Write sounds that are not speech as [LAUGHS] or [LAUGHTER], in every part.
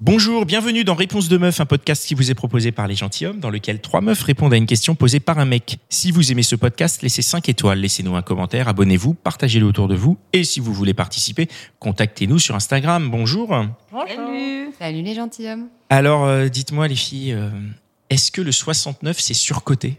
Bonjour, bienvenue dans Réponse de Meuf, un podcast qui vous est proposé par les gentilshommes, dans lequel trois meufs répondent à une question posée par un mec. Si vous aimez ce podcast, laissez 5 étoiles, laissez-nous un commentaire, abonnez-vous, partagez-le autour de vous, et si vous voulez participer, contactez-nous sur Instagram. Bonjour. Salut. Salut les gentilshommes. Alors, euh, dites-moi les filles, euh, est-ce que le 69 c'est surcoté?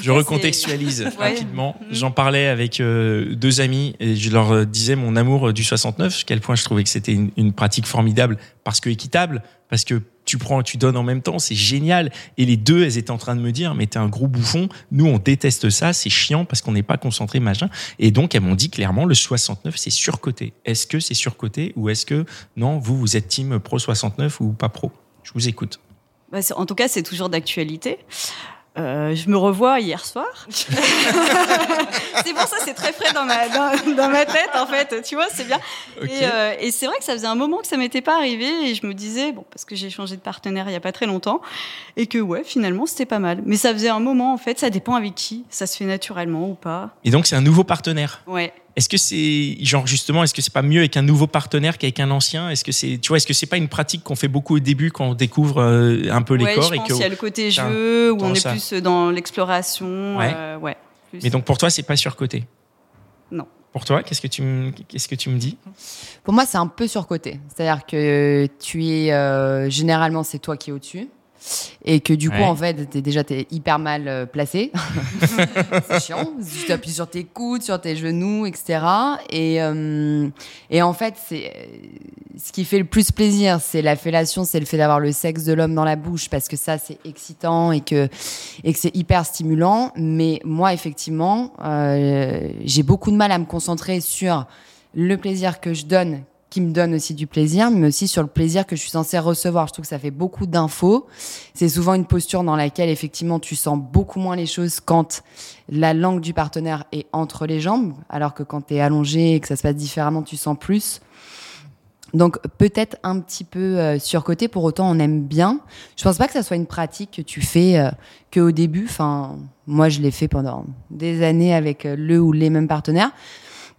Je recontextualise [LAUGHS] Ouais. rapidement. J'en parlais avec euh, deux amis et je leur euh, disais mon amour du 69, à quel point je trouvais que c'était une, une pratique formidable parce que équitable, parce que tu prends, tu donnes en même temps, c'est génial. Et les deux, elles étaient en train de me dire, mais t'es un gros bouffon. Nous, on déteste ça, c'est chiant parce qu'on n'est pas concentré, machin. Et donc, elles m'ont dit clairement, le 69, c'est surcoté. Est-ce que c'est surcoté ou est-ce que non, vous, vous êtes team pro 69 ou pas pro? Je vous écoute. Bah, en tout cas, c'est toujours d'actualité. Euh, je me revois hier soir. [LAUGHS] c'est pour ça, c'est très frais dans ma, dans, dans ma tête, en fait. Tu vois, c'est bien. Et, euh, et c'est vrai que ça faisait un moment que ça m'était pas arrivé. Et je me disais, bon, parce que j'ai changé de partenaire il y a pas très longtemps. Et que, ouais, finalement, c'était pas mal. Mais ça faisait un moment, en fait. Ça dépend avec qui. Ça se fait naturellement ou pas. Et donc, c'est un nouveau partenaire. Ouais. Est-ce que c'est genre justement est-ce que c'est pas mieux avec un nouveau partenaire qu'avec un ancien? Est-ce que c'est tu vois est-ce que c'est pas une pratique qu'on fait beaucoup au début quand on découvre euh, un peu les ouais, corps je et pense que qu'il y a le côté jeu, où on est ça. plus dans l'exploration. Ouais. euh, ouais. plus. mais donc pour toi c'est pas surcoté? Non. Pour toi qu'est-ce que tu me qu'est-ce que tu me dis? Pour moi, c'est un peu surcoté. C'est-à-dire que tu es euh, généralement c'est toi qui es au-dessus et que du coup Ouais. en fait t'es déjà t'es hyper mal euh, placé. [LAUGHS] c'est chiant. Tu t'appuies sur tes coudes, sur tes genoux, etc. Et euh, et en fait c'est euh, ce qui fait le plus plaisir, c'est la fellation, c'est le fait d'avoir le sexe de l'homme dans la bouche parce que ça c'est excitant et que et que c'est hyper stimulant. Mais moi effectivement, euh, j'ai beaucoup de mal à me concentrer sur le plaisir que je donne, qui me donne aussi du plaisir, mais aussi sur le plaisir que je suis censée recevoir. Je trouve que ça fait beaucoup d'infos. C'est souvent une posture dans laquelle effectivement tu sens beaucoup moins les choses quand la langue du partenaire est entre les jambes, alors que quand tu es allongé et que ça se passe différemment, tu sens plus. Donc peut-être un petit peu euh, surcoté, pour autant on aime bien. Je pense pas que ça soit une pratique que tu fais euh, que au début. Enfin, moi je l'ai fait pendant des années avec euh, le ou les mêmes partenaires.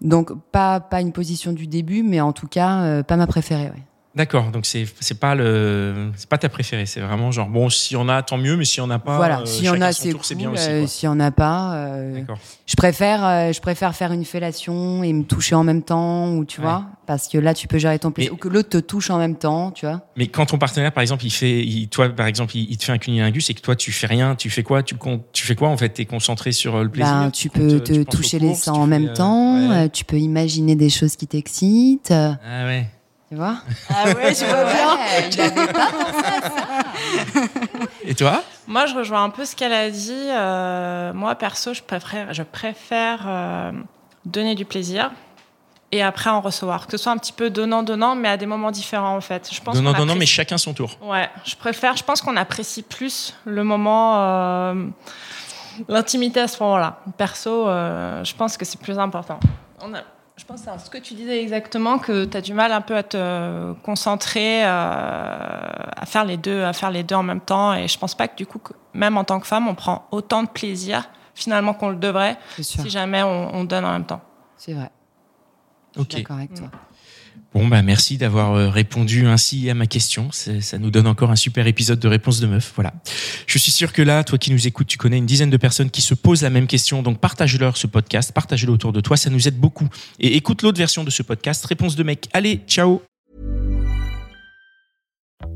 Donc pas pas une position du début, mais en tout cas euh, pas ma préférée. D'accord donc c'est c'est pas le c'est pas ta préférée c'est vraiment genre bon s'il y en a tant mieux mais s'il y en a pas voilà, euh, en chacun a c'est cool. bien aussi euh, quoi. Y en a pas, euh, je préfère euh, je préfère faire une fellation et me toucher en même temps ou tu Ouais. vois, parce que là tu peux gérer ton plaisir Mais- ou que l'autre te touche en même temps, tu vois. mais quand ton partenaire par exemple il fait il- toi par exemple il, il te fait un cunilingus et que toi tu fais rien tu fais quoi? Tu tu fais quoi en fait? T'es concentré sur le plaisir? Ben, tu peux te tu toucher les seins en même temps, ouais. tu peux imaginer des choses qui t'excitent, ah ouais tu vois. Ah ouais, je vois bien. À ça. et toi Moi, je rejoins un peu ce qu'elle a dit. Euh, moi, perso, je préfère, je préfère euh, donner du plaisir et après en recevoir. Que ce soit un petit peu donnant-donnant, mais à des moments différents, en fait. Je pense non mais chacun son tour Ouais, je préfère. Je pense qu'on apprécie plus le moment, euh, l'intimité à ce moment-là. Perso, euh, je pense que c'est plus important. On a, je pense à ce que tu disais exactement, que tu as du mal un peu à te concentrer, euh, à faire les deux, à faire les deux en même temps. Et je pense pas que du coup, que même en tant que femme, on prend autant de plaisir finalement qu'on le devrait si jamais on, on donne en même temps. c'est vrai. Je suis ok d'accord avec toi. Bon, bah, merci d'avoir euh, répondu ainsi à ma question. Ça nous donne encore un super épisode de Réponse de Meuf. Voilà. Je suis sûr que là, toi qui nous écoutes, tu connais une dizaine de personnes qui se posent la même question. Donc, partage-leur ce podcast, partage-le autour de toi. Ça nous aide beaucoup. Et écoute l'autre version de ce podcast, Réponse de mec. Allez, ciao!